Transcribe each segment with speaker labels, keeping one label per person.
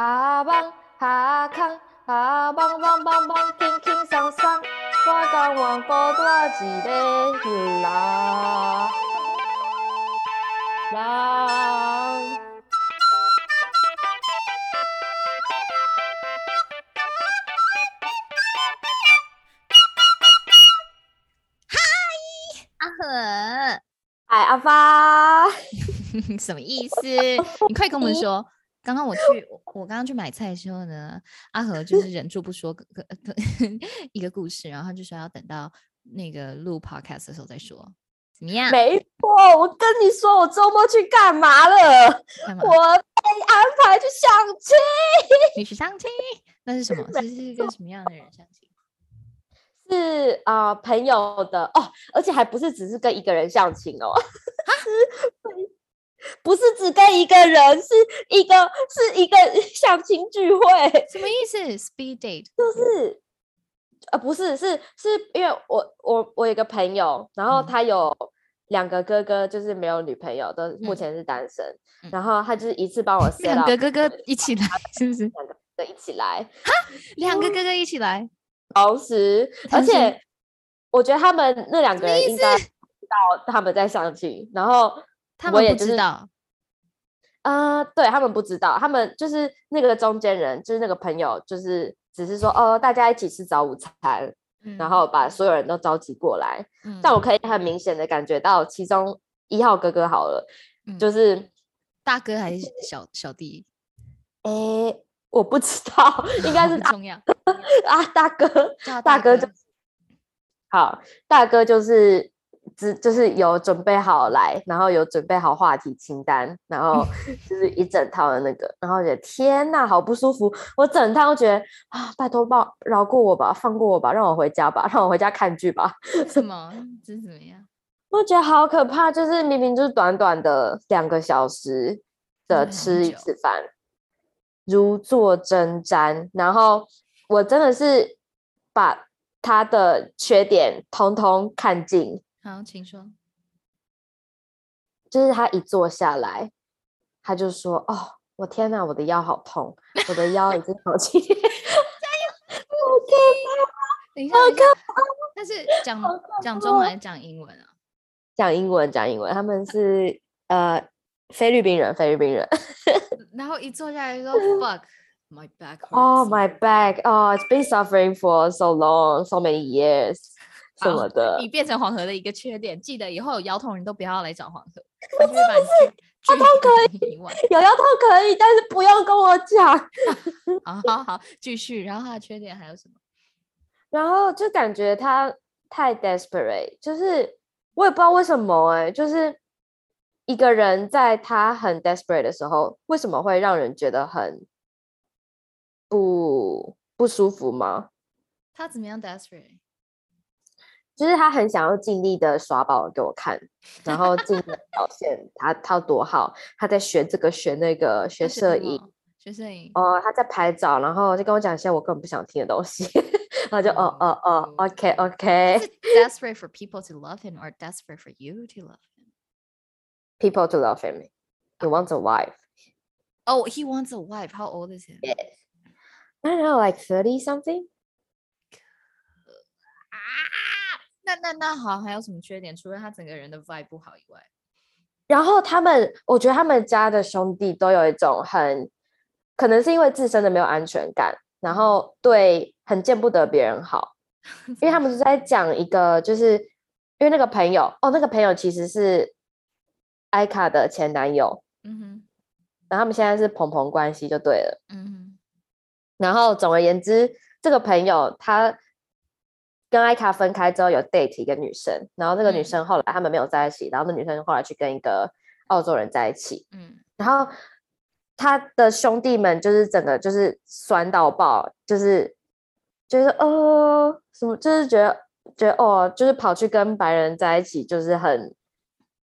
Speaker 1: 阿邦阿康阿邦邦邦邦，轻轻松松，我讲我过多一个啦啦。
Speaker 2: 阿和，
Speaker 1: 嗨，阿发，
Speaker 2: 什么意思？你快跟我们说。刚刚我去，我刚刚去买菜的时候呢，阿和就 是忍住不说个个个 一个故事，然后他就说要等到那个录 podcast 的时候再说，怎么样？
Speaker 1: 没错，我跟你说，我周末去干嘛了？
Speaker 2: 干嘛？
Speaker 1: 我被安排去相亲。
Speaker 2: 你去相亲？那是什么？这是跟什么样的人相亲？
Speaker 1: 是啊、朋友的哦，而且还不是只是跟一个人相亲哦，是不是只跟一个人，是一个是一个 相亲聚会，
Speaker 2: 什么意思？Speed date？
Speaker 1: 就是呃不是是是因为我我我有个朋友，然后
Speaker 2: 嗯。
Speaker 1: 他有两个哥哥，就是没有女朋友，都目
Speaker 2: 嗯。
Speaker 1: 前是单身，
Speaker 2: 嗯。
Speaker 1: 然后他就是一次帮我
Speaker 2: 两个哥哥一起来，是不是？
Speaker 1: 两个哥哥一起来，哈？
Speaker 2: 两个哥哥一起来，
Speaker 1: 同时，而且我觉得他们那两个人应该知道他们在相亲，然后
Speaker 2: 他们不知道。
Speaker 1: 啊、对他们不知道，他们就是那个中间人，就是那个朋友，就是只是说哦，大家一起吃早午餐，然
Speaker 2: 嗯
Speaker 1: 后把所有人都召集过来。
Speaker 2: 嗯
Speaker 1: 但我可以很明显的感觉到，其中一号哥哥好了，
Speaker 2: 嗯
Speaker 1: 就是
Speaker 2: 大哥还是小小弟？
Speaker 1: 诶，我不知道，应该是
Speaker 2: 重要。
Speaker 1: 啊大哥，大哥
Speaker 2: 哥
Speaker 1: 就好，大哥就是只就是有准备好来，然后有准备好话题清单，然后 就是一整套的那个，然后我觉得天呐，好不舒服！我整套都觉得啊，拜托抱饶过我吧，放过我吧，让我回家吧，让我回家看剧吧。
Speaker 2: 什么？这是怎么样？
Speaker 1: 我觉得好可怕，就是明明就是短短的两个小时的吃一次饭，如坐针毡，然后我真的是把他的缺点通通看尽，
Speaker 2: 好，请说。
Speaker 1: 就是他一坐下来，他就说：“哦，我天哪，我的腰好痛，我的腰已经好几天。”
Speaker 2: 等一下，等一下。但是讲讲中文还是讲英文啊？
Speaker 1: 讲英文，讲英文，他们是呃菲律宾人，菲律宾人。
Speaker 2: 然后一坐下来说 “fuck my back hurts”。
Speaker 1: Oh, my back. Oh, it's been suffering for so long, so many years. 什么的
Speaker 2: 你，变成黄河的一个缺点，记得以后有腰痛人都不要来找黄河，他就会把你拒拒可以。
Speaker 1: 有腰痛可以，但是不用跟我讲。
Speaker 2: 好好好，继续。然后他的缺点还有什么？
Speaker 1: 然后就感觉他太 desperate，就是我也不知道为什么哎、就是一个人在他很 desperate 的时候，为什么会让人觉得很不不舒服吗？
Speaker 2: 他怎么样 desperate？
Speaker 1: 就是他很想要尽力的耍宝给我看，然后尽力地表现他他有多好，他在学这个学那个学摄影，
Speaker 2: 么，学摄影。
Speaker 1: 哦，他在拍照，然后就跟我讲一些我根本不想听的东西，然后就哦哦哦，OK
Speaker 2: OK，desperate for people to love him or desperate for you to love him?
Speaker 1: people to love him. He wants a wife.
Speaker 2: Oh, he wants a wife. How old is he?
Speaker 1: Yes. I don't know, like thirty something.
Speaker 2: 啊，那那那好，还有什么缺点？除了他整个人的 vibe 不好以外，
Speaker 1: 然后他们，我觉得他们家的兄弟都有一种很，可能是因为自身的没有安全感，然后对很见不得别人好，因为他们是在讲一个，就是因为那个朋友，哦，那个朋友其实是艾卡的前男友，
Speaker 2: 嗯哼，
Speaker 1: 然后他们现在是朋朋关系就对了。
Speaker 2: 嗯哼，
Speaker 1: 然后总而言之，这个朋友他跟艾卡分开之后有 date 一个女生，然后那个女
Speaker 2: 嗯
Speaker 1: 生后来他们没有在一起，然后那女生后来去跟一个澳洲人在一起，
Speaker 2: 嗯，
Speaker 1: 然后他的兄弟们就是整个就是酸到爆，就是就是哦什么，就是觉得觉得哦，就是跑去跟白人在一起，就是很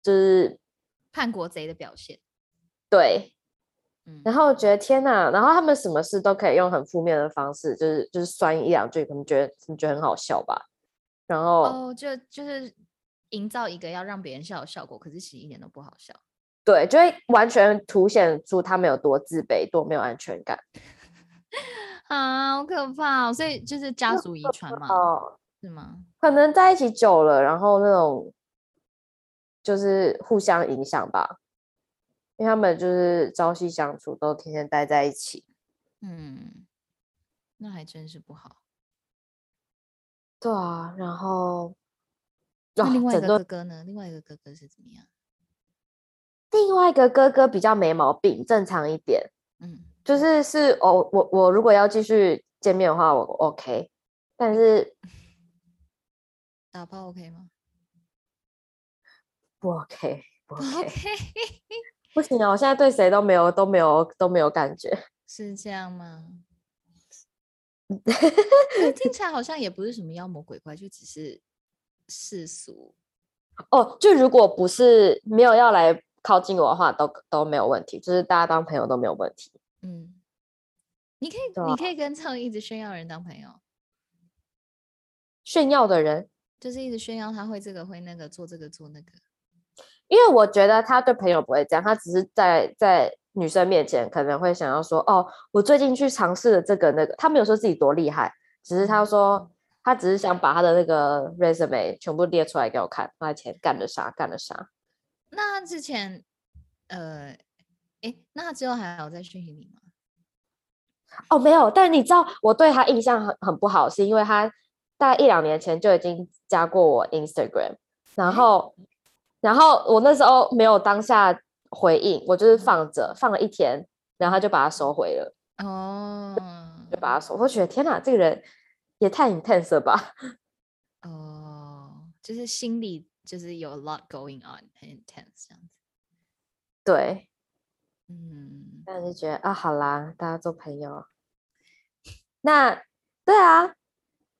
Speaker 1: 就是
Speaker 2: 叛国贼的表现。
Speaker 1: 对，
Speaker 2: 嗯，
Speaker 1: 然后觉得天呐，然后他们什么事都可以用很负面的方式，就是就是酸一两句，可能觉得可能觉得很好笑吧。然后、
Speaker 2: 哦，就就是营造一个要让别人笑的效果，可是其实一点都不好笑。
Speaker 1: 对，就会完全凸显出他们有多自卑、多没有安全感。
Speaker 2: 啊，好可怕、哦！所以就是家族遗传嘛，
Speaker 1: 哦，
Speaker 2: 是吗？
Speaker 1: 可能在一起久了，然后那种就是互相影响吧，因为他们就是朝夕相处，都天天待在一起。
Speaker 2: 嗯，那还真是不好。
Speaker 1: 对啊，然后
Speaker 2: 另外一个哥哥呢？另外一个哥哥是怎么样？
Speaker 1: 另外一个哥哥比较没毛病，正常一点。
Speaker 2: 嗯，
Speaker 1: 就是是哦，我我如果要继续见面的话，我 OK，但是
Speaker 2: 打炮 OK 吗
Speaker 1: 不 OK，不
Speaker 2: OK，？OK，
Speaker 1: 不行啊！我现在对谁都没有都没有都没有感觉。
Speaker 2: 是这样吗？听起来好像也不是什么妖魔鬼怪，就只是世俗。
Speaker 1: 哦，就如果不是没有要来靠近我的话，都都没有问题，就是大家当朋友都没有问题。
Speaker 2: 嗯，你可以，
Speaker 1: 啊
Speaker 2: 你可以跟这种一直炫耀的人当朋友，
Speaker 1: 炫耀的人，
Speaker 2: 就是一直炫耀他会这个会那个，做这个做那个。
Speaker 1: 因为我觉得他对朋友不会这样，他只是在在女生面前可能会想要说，哦，我最近去尝试了这个那个，他没有说自己多厉害，只是他说他只是想把他的那个 resume 全部列出来给我看，他以前干了啥干了啥。
Speaker 2: 那他之前，呃，诶，那他之后还有在讯息你吗？
Speaker 1: 哦，没有，但你知道我对他印象很很不好，是因为他大概一两年前就已经加过我 Instagram，然后然后我那时候没有当下回应，我就是放着放了一天，然后他就把它收回了，
Speaker 2: 哦，
Speaker 1: 就把它收，我觉得天哪，这个人也太 intense 了吧？
Speaker 2: 哦，就是心里就是有 a lot going on，很 intense 这样子。
Speaker 1: 对，
Speaker 2: 嗯，
Speaker 1: 但是觉得啊，好啦，大家做朋友。那对啊，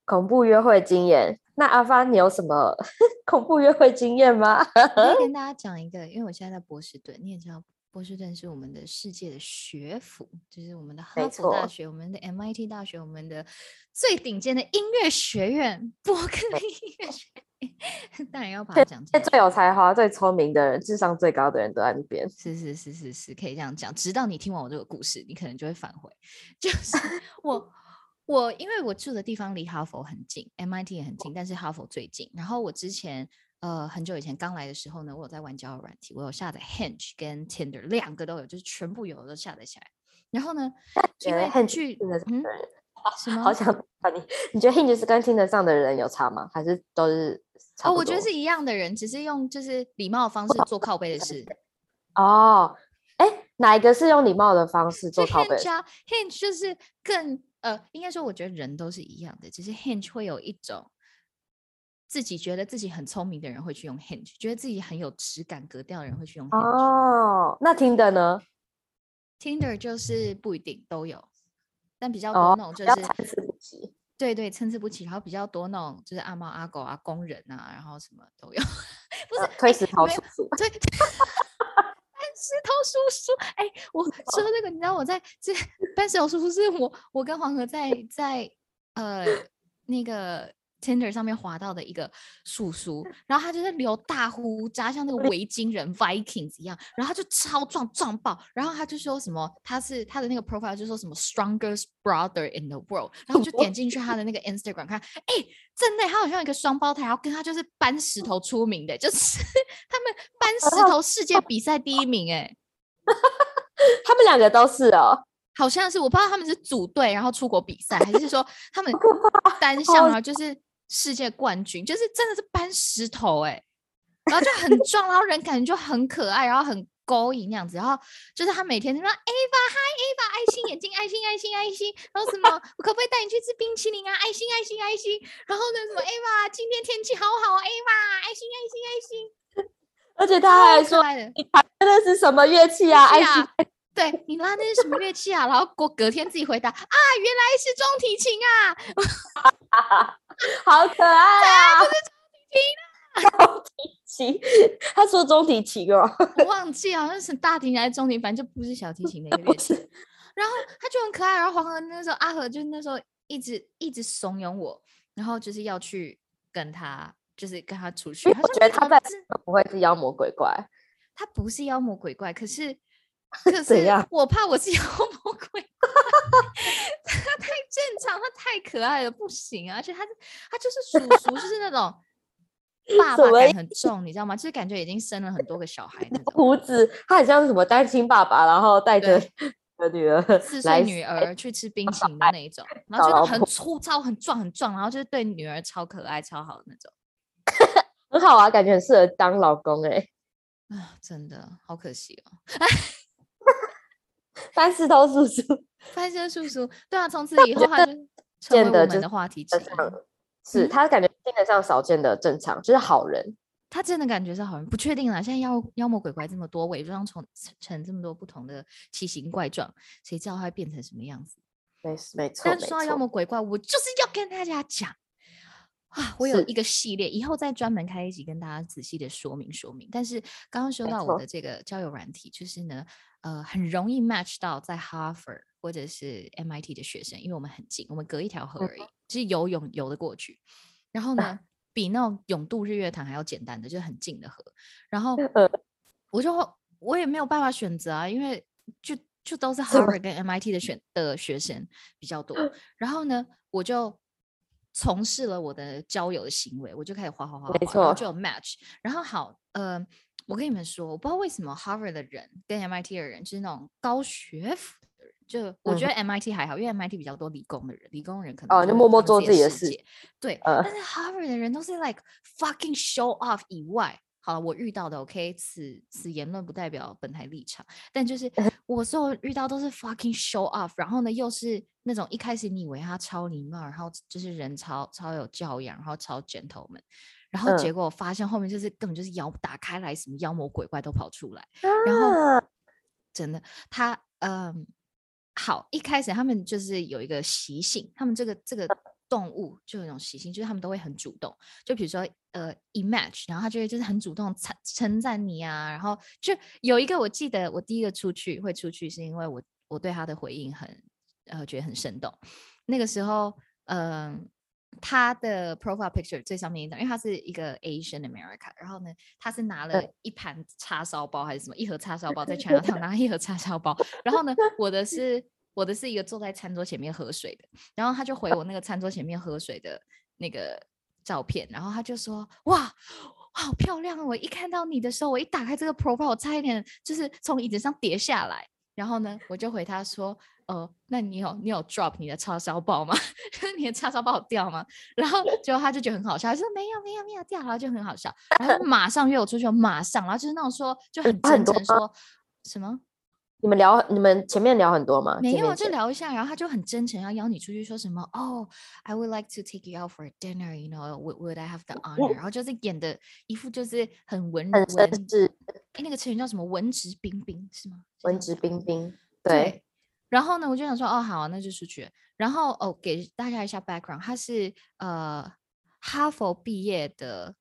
Speaker 1: 恐怖约会经验。那阿发，你有什么 恐怖约会经验吗？
Speaker 2: 我可以跟 大家讲一个，因为我现在在波士顿，你也知道，波士顿是我们的世界的学府，就是我们的哈佛大学、我们的 MIT 大学、我们的最顶尖的音乐学院——伯克利音乐学院。当然要把它讲。
Speaker 1: 最有才华、最聪明的人、智商最高的人都在那边。
Speaker 2: 是是是是是，可以这样讲。直到你听完我这个故事，你可能就会反悔。就是我我因为我住的地方离哈佛很近，MIT 也很近，但是哈佛最近。然后我之前呃很久以前刚来的时候呢，我有在玩交友软体，我有下载 Hinge 跟 Tinder 两个都有，就是全部有的都下载起来。然后呢，因为
Speaker 1: 觉得 Hinge
Speaker 2: 据
Speaker 1: 听得上
Speaker 2: 嗯，什 么
Speaker 1: 好想把你，你觉得 Hinge 是跟听得上的人有差吗？还是都是差
Speaker 2: 哦，我觉得是一样的人，只是用就是礼貌的方式做靠背的事。
Speaker 1: 哦，哎，哪一个是用礼貌的方式做靠背
Speaker 2: ？Hinge 啊，Hinge 就是更呃，应该说我觉得人都是一样的，只是 Hinge 会有一种自己觉得自己很聪明的人会去用 Hinge，觉得自己很有质感格调的人会去用 Hinge。
Speaker 1: 哦，那 Tinder 呢
Speaker 2: ？Tinder 就是不一定都有，但比较
Speaker 1: 哦
Speaker 2: 多那种就是、
Speaker 1: 参差不齐。
Speaker 2: 对对参差不齐，然后比较多那种就是阿猫阿狗啊、工人啊，然后什么都有。不是
Speaker 1: 呃推石头叔叔，
Speaker 2: 对，搬 石头叔叔，哎、我 说这个，你知道我在这 搬石头叔叔是我我跟黄河在在呃那个 Tinder 上面滑到的一个叔叔，然后他就是留大胡渣，像那个维京人 Vikings 一样，然后他就超壮壮爆，然后他就说什么他是他的那个 profile 就说什么 strongest brother in the world，然后我就点进去他的那个 Instagram 看，哎、真的，他好像有一个双胞胎，然后跟他就是搬石头出名的，就是 他们 搬石头世界比赛第一名，哎，
Speaker 1: 他们两个都是哦。
Speaker 2: 好像是我不知道他们是组队然后出国比赛，还是说他们单项然后就是世界冠军，就是真的是搬石头哎、然后就很壮，然后人感觉就很可爱，然后很勾引那样子，然后就是他每天就说 Ava 嗨 Ava 爱心眼睛爱心爱心爱心，然后什么我可不可以带你去吃冰淇淋啊爱心爱心爱心，然后呢什么 Ava 今天天气好好哦 Ava 爱心爱心爱心，
Speaker 1: 而且他还说。你弹的那是什么乐器啊？爱心
Speaker 2: 对你拉那是什么乐器啊？然后过隔天自己回答啊，原来是中提琴啊！
Speaker 1: 好可爱啊！中提琴，啊，中提琴他说中提琴哦，
Speaker 2: 我忘记好像是大提琴还是中提，反正就不是小提琴的一个乐器。然后他就很可爱，然后黄河那时候阿和就那时候一直一直怂恿我，然后就是要去跟他，就是跟他出去。
Speaker 1: 我觉得他在不会是妖魔鬼怪。
Speaker 2: 他不是妖魔鬼怪，可是可是我怕我是 妖魔鬼怪，他太正常，他太可爱了，不行啊！而且他他就是叔叔，就是那种 爸爸感很重，你知道吗？就是感觉已经生了很多个小孩那种。
Speaker 1: 胡子，他很像是什么单亲爸爸，然后带着的女儿
Speaker 2: 四岁女儿去吃冰淇淋的那一种，然后就很粗糙、很壮、很壮，然后就是对女儿超可爱、超好的那种。
Speaker 1: 很好啊，感觉很适合当老公哎、
Speaker 2: 啊，真的好可惜哦。
Speaker 1: 三石头叔叔
Speaker 2: 翻身叔叔，对啊，从此以后他就成
Speaker 1: 见
Speaker 2: 我们的话题之一。
Speaker 1: 正常，是
Speaker 2: 嗯
Speaker 1: 他感觉性格上少见的正常，就是好人。
Speaker 2: 他真的感觉是好人，不确定啦。现在妖妖魔鬼怪这么多，伪装成成这么多不同的奇形怪状，谁知道他会变成什么样子？
Speaker 1: 没事没错没
Speaker 2: 但说到妖，魔鬼怪，我就是要跟大家讲啊，我有一个系列，以后再专门开一集跟大家仔细的说明说明。但是刚刚说到我的这个交友软体，就是呢，呃，很容易 match 到在哈佛或者是 MIT 的学生，因为我们很近，我们隔一条河
Speaker 1: 嗯
Speaker 2: 而已，就是游泳游得过去。然后呢，比那种永渡日月潭还要简单的，就是很近的河。然后
Speaker 1: 呃
Speaker 2: 我就我也没有办法选择啊，因为就就都是 Harvard 跟 MIT 的选的学生比较多。然后呢，我就从事了我的交友的行为，我就开始滑滑滑滑，
Speaker 1: 没错
Speaker 2: 然后就有 match。然后好，呃，我跟你们说，我不知道为什么 Harvard 的人跟 MIT 的人就是那种高学府的人，就我觉得 MIT 还好，因为 MIT 比较多理工的人，理工人可能
Speaker 1: 嗯哦就默默做
Speaker 2: 自
Speaker 1: 自己的事。
Speaker 2: 对，
Speaker 1: 呃
Speaker 2: 但是 Harvard 的人都是 like fucking show off 以外。好了，我遇到的 OK，此此言论不代表本台立场，但就是 我所有遇到都是 fucking show off，然后呢又是那种一开始你以为他超礼貌，然后就是人超超有教养，然后超 gentleman，然后结
Speaker 1: 嗯
Speaker 2: 果我发现后面就是根本就是妖打开来，什么妖魔鬼怪都跑出来，然后
Speaker 1: 啊
Speaker 2: 真的他嗯好，一开始他们就是有一个习性，他们这个这个动物就有一种习性，就是他们都会很主动。就比如说呃，i match，然后他就会就是很主动称称赞你啊，然后就有一个我记得我第一个出去会出去是因为我我对他的回应很呃觉得很生动，那个时候嗯。他的 profile picture 最上面一张，因为他是一个 Asian America，然后呢，他是拿了一盘叉烧包还是什么，一盒叉烧包在 China Town 拿一盒叉烧包，然后呢，我的是我的是一个坐在餐桌前面喝水的，然后他就回我那个餐桌前面喝水的那个照片，然后他就说哇。好漂亮！哦！我一看到你的时候，我一打开这个 profile，我差一点就是从椅子上跌下来。然后呢，我就回他说：“呃，那你有你有 drop 你的叉烧包吗？你的叉烧包有掉吗？”然后结果他就觉得很好笑，他说：“没有没有没有掉。”然后就很好笑，然后马上约我出去，马上，然后就是那种说就很真诚说什么。
Speaker 1: 你们聊，你们前面聊很多吗？
Speaker 2: 没有，就聊一下，然后他就很真诚要邀你出去，说什么哦，I would like to take you out for dinner，you know，would would I have the honor？然后就是演的一副就是很文
Speaker 1: 很
Speaker 2: 文，
Speaker 1: 绅士，
Speaker 2: 哎，那个成语叫什么？文质彬彬是吗？
Speaker 1: 文质彬彬，对，
Speaker 2: 然后呢，我就想说，哦，好啊，那就出去。然后哦，给大家一下 background，他是呃哈佛毕业的，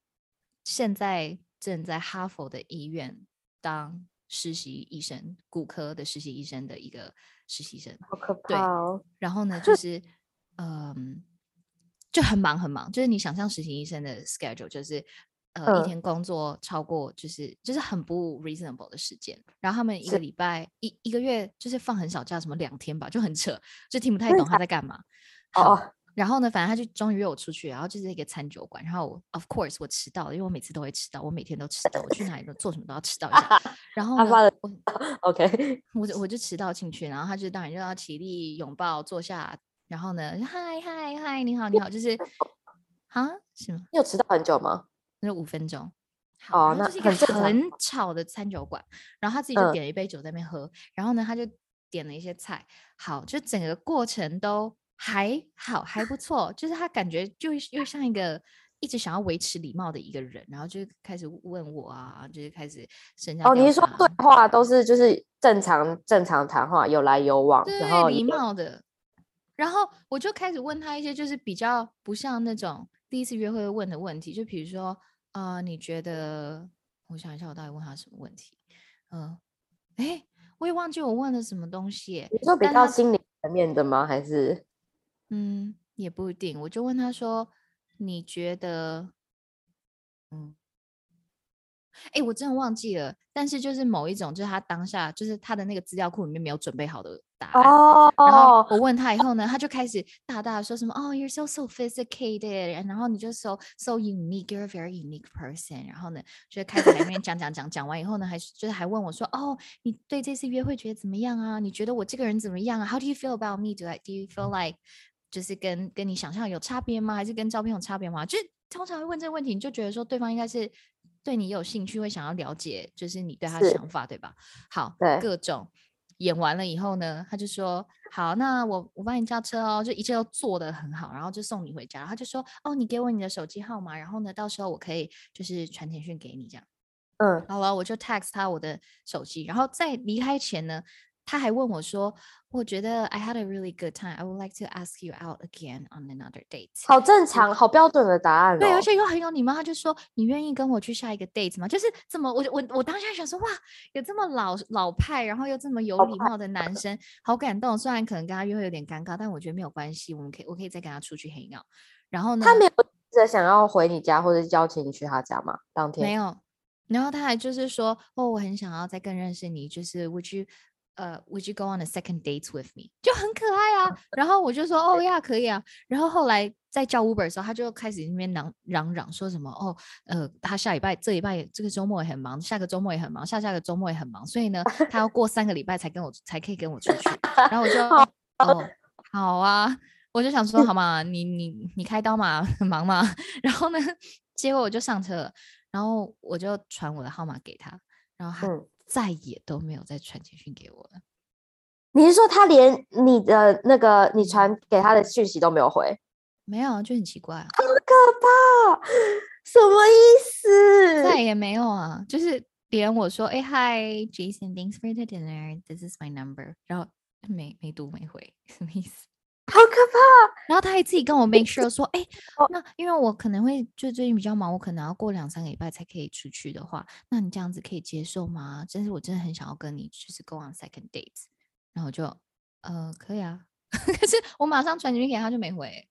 Speaker 2: 现在正在哈佛的医院当实习医生，骨科的实习医生的一个实习生。
Speaker 1: 好可
Speaker 2: 对
Speaker 1: 怕哦。
Speaker 2: 然后呢，就是 嗯，就很忙很忙，就是你想象实习医生的 schedule，就是呃、
Speaker 1: 嗯
Speaker 2: 一天工作超过就是就是很不 reasonable 的时间，然后他们一个礼拜一一个月就是放很少假，什么两天吧，就很扯，就听不太懂他在干嘛。好，
Speaker 1: 哦，
Speaker 2: 然后呢，反正他就终于约我出去，然后就是一个餐酒馆，然后我 of course 我迟到了，因为我每次都会迟到，我每天都迟到，我去哪里都做什么都要迟到一下。然后呢，
Speaker 1: 他发的
Speaker 2: 我
Speaker 1: OK，
Speaker 2: 我就我就迟到进去，然后他就当然就要起立拥抱坐下，然后呢，嗨嗨嗨，你好你好，就是 啊什么？
Speaker 1: 你有迟到很久吗？
Speaker 2: 那五分钟。好，
Speaker 1: 哦那
Speaker 2: 是一个
Speaker 1: 很
Speaker 2: 很吵的餐酒馆，然后他自己就
Speaker 1: 嗯
Speaker 2: 点了一杯酒在那边喝，然后呢，他就点了一些菜，好，就整个过程都还好，还不错，就是他感觉就又像一个一直想要维持礼貌的一个人，然后就开始问我啊，就是开始
Speaker 1: 哦，你是说对话都是就是正常正常谈话，有来有往，
Speaker 2: 对
Speaker 1: 然后
Speaker 2: 礼貌的。然后我就开始问他一些就是比较不像那种第一次约会会问的问题，就比如说，呃，你觉得？我想一下，我到底问他什么问题？嗯、哎，我也忘记我问了什么东西耶。
Speaker 1: 你说比较心理层面的吗？还是
Speaker 2: 嗯，也不一定。我就问他说：“你觉得，嗯，哎，我真的忘记了，但是就是某一种，就是他当下就是他的那个资料库里面没有准备好的答案。哦。然后我问他以后呢，他就开始大大的说什么哦，You're so sophisticated，然后你就 so so unique，You're a very unique person。然后呢，就开始在那边讲讲讲，讲完以后呢，还就是还问我说，哦，你对这次约会觉得怎么样啊？你觉得我这个人怎么样啊？How do you feel about me？Do I do you feel like 就是跟跟你想象有差别吗？还是跟照片有差别吗？就是通常会问这个问题，你就觉得说对方应该是。对你有兴趣，会想要了解，就是你对他的想法，对吧？好，各种演完了以后呢，他就说：“好，那我我帮你叫车哦，就一切都做得很好，然后就送你回家。”他就说：“哦，你给我你的手机号码，然后呢，到时候我可以就是传简讯给你这样。”嗯，好了，我就 text 他我的手机，然后在离开前呢。他还问我说：“我觉得 I had a really good time. I would like to ask you out again on another date。”
Speaker 1: 好正常，好标准的答案。
Speaker 2: 对，而且又很有礼貌。他就说：“你愿意跟我去下一个 date 吗？”就是这么，我我我当下想说：“哇，有这么老老派，然后又这么有礼貌的 男生，好感动。虽然可能跟他约会有点尴尬，但我觉得没有关系，我们可以我可以再跟他出去 hang out。然后呢，
Speaker 1: 他没有着想要回你家或者邀请你去他家吗？当天
Speaker 2: 没有。然后他还就是说：“哦，我很想要再更认识你，就是 would you？” 呃，Would you go on a second date with me？就很可爱啊。然后我就说，哦呀，可以啊。然后后来在叫 Uber 的时候，他就开始那边嚷嚷嚷说什么，哦，呃，他下礼拜、这礼拜、这个周末也很忙，下个周末也很忙，下下个周末也很忙，所以呢，他要过三个礼拜才跟我才可以跟我出去。然后我就，哦，好啊，我就想说，好嘛，你你你开刀嘛，很忙嘛。然后呢，结果我就上车了，然后我就传我的号码给他，然后他。再也都没有再传简讯给我了。
Speaker 1: 你是说他连你的那个你传给他的讯息都没有回？
Speaker 2: 没有，就很奇怪，
Speaker 1: 好可怕！什么意思？
Speaker 2: 再也没有啊，就是连我说哎，Hi Jason，Thanks for the dinner，This is my number，然后没没读没回，什么意思？
Speaker 1: 好可怕！
Speaker 2: 然后他还自己跟我 make sure 说，哎，那因为我可能会就最近比较忙，我可能要过两三个礼拜才可以出去的话，那你这样子可以接受吗？真是我真的很想要跟你就是 go on second date，然后就呃可以啊，可是我马上传简讯给他就没回。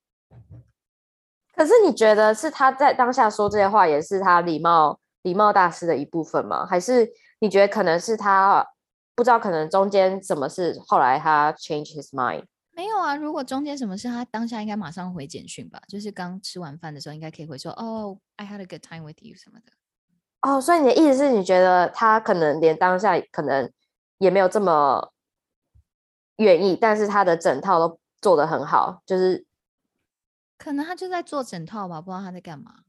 Speaker 1: 可是你觉得是他在当下说这些话也是他礼貌礼貌大师的一部分吗？还是你觉得可能是他不知道可能中间什么事，后来他 change his mind？
Speaker 2: 没有啊，如果中间什么事，他当下应该马上回简讯吧？就是刚吃完饭的时候，应该可以回说：“哦，I had a good time with you” 什么的。
Speaker 1: 哦，所以你的意思是你觉得他可能连当下可能也没有这么愿意，但是他的整套都做得很好，就是
Speaker 2: 可能他就在做整套吧，不知道他在干嘛。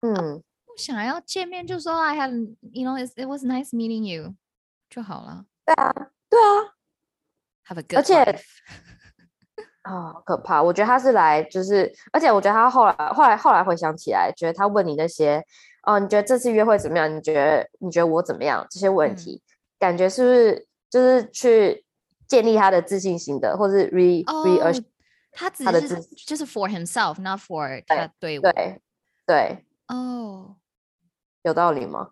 Speaker 1: 嗯，
Speaker 2: 不想要见面就说 “I had you know it was nice meeting you” 就好了。
Speaker 1: 对啊，对啊。
Speaker 2: 而
Speaker 1: 且，啊，可怕！我觉得他是来，就是，而且我觉得他后来，后来，后来回想起来，觉得他问你那些，哦，你觉得这次约会怎么样？你觉得，你觉得我怎么样？这些问题，感觉是不是就是去建立他的自信心的，或是 re re
Speaker 2: 他他的自就是 for himself，not for 他对
Speaker 1: 对对
Speaker 2: 哦，
Speaker 1: 有道理吗？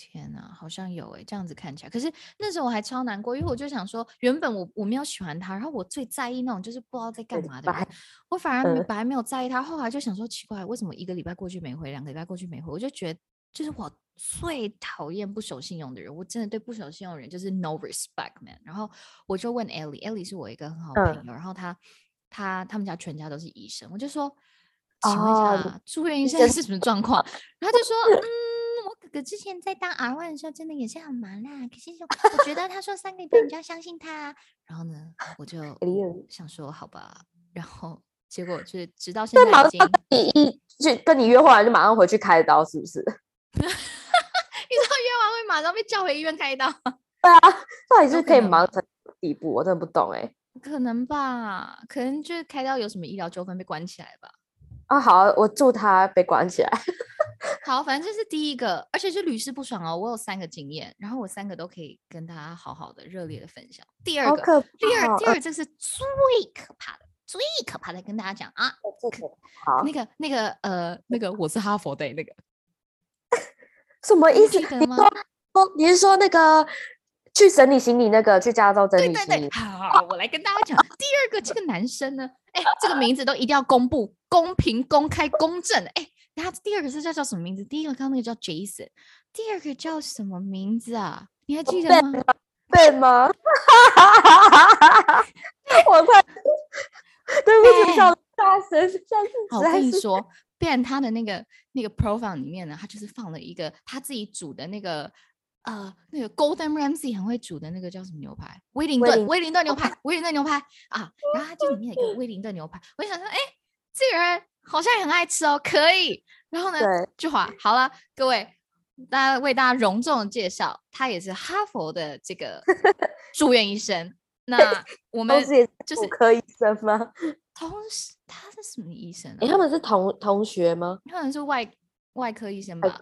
Speaker 2: 天呐，好像有哎，这样子看起来，可是那时候我还超难过，因为我就想说，原本我我没有喜欢他，然后我最在意那种就是不知道在干嘛的人，我反而本来没有在意他，后来就想说奇怪，为什么一个礼拜过去没回，两个礼拜过去没回，我就觉得就是我最讨厌不守信用的人，我真的对不守信用的人就是 no respect man。然后我就问 Ellie，Ellie 是我一个很好的朋友，然后他他他们家全家都是医生，我就说，请问一下住院医生是什么状况？然后他就说，嗯。哥之前在当 R one 的时候，真的也是很忙啦。可是我觉得他说三个礼拜，你就要相信他。然后呢，我就想说好吧。然后结果就是直到现在已经，
Speaker 1: 你一就跟你约会完就马上回去开刀，是不是？
Speaker 2: 你知道约完会马上被叫回医院开刀？
Speaker 1: 对啊，到底是可以忙成地步？我真的不懂哎。
Speaker 2: 可能吧，可能就是开刀有什么医疗纠纷被关起来吧。
Speaker 1: 啊，好，我祝他被关起来。
Speaker 2: 好，反正这是第一个，而且是屡试不爽哦。我有三个经验，然后我三个都可以跟大家好好的、热烈的分享。第二个，第二，第二，这是最可怕的，最可怕的，跟大家讲啊。
Speaker 1: 好，
Speaker 2: 那个，那个，呃，那个，我是哈佛的那个，
Speaker 1: 什么意思？你说，哦，你是说那个去整理行李那个，去加州整理行李？
Speaker 2: 好，我来跟大家讲。第二个，这个男生呢，哎，这个名字都一定要公布、公平、公开、公正。哎。他第二个是叫叫什么名字？第一个刚刚那个叫 Jason，第二个叫什么名字啊？你还记得吗？
Speaker 1: 对吗？我快，对不起，笑大声，下次
Speaker 2: 我跟你说，Ben 他的那个那个 profile 里面呢，他就是放了一个他自己煮的那个呃那个 Golden Ramsy 很会煮的那个叫什么牛排？威灵顿，威灵顿牛排，威灵顿牛排啊！然后它就里面有一个威灵顿牛排，我就想说，哎，这个人好像也很爱吃哦，可以。然后呢，就华好了，各位。大家为大家隆重的介绍，他也是哈佛的这个 住院医生。那我们就是
Speaker 1: 科医生吗？
Speaker 2: 同时，他是什么医生？
Speaker 1: 哎，他们是同同学吗？
Speaker 2: 他们是外外科医生吧。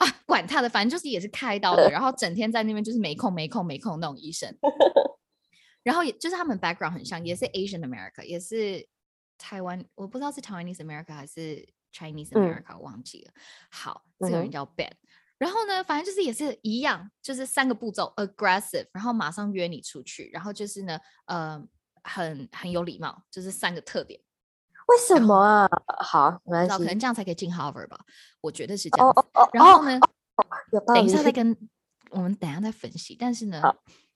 Speaker 2: 啊，管他的，反正就是也是开刀的，然后整天在那边就是没空没空没空那种医生。然后也就是他们 background 很像，也是 Asian America，也是台湾，我不知道是 Taiwanese America 还是 Chinese America，忘记了。好，这个人叫 Ben。然后呢，反正就是也是一样，就是三个步骤：aggressive，然后马上约你出去，然后就是呢，呃，很很有礼貌，就是三个特点。
Speaker 1: 为什么啊？好，没关
Speaker 2: 系，可能这样才可以进 Harvard 吧？我觉得是这样。哦哦哦。然后呢，等一下再 跟我们等下再分析。但是呢，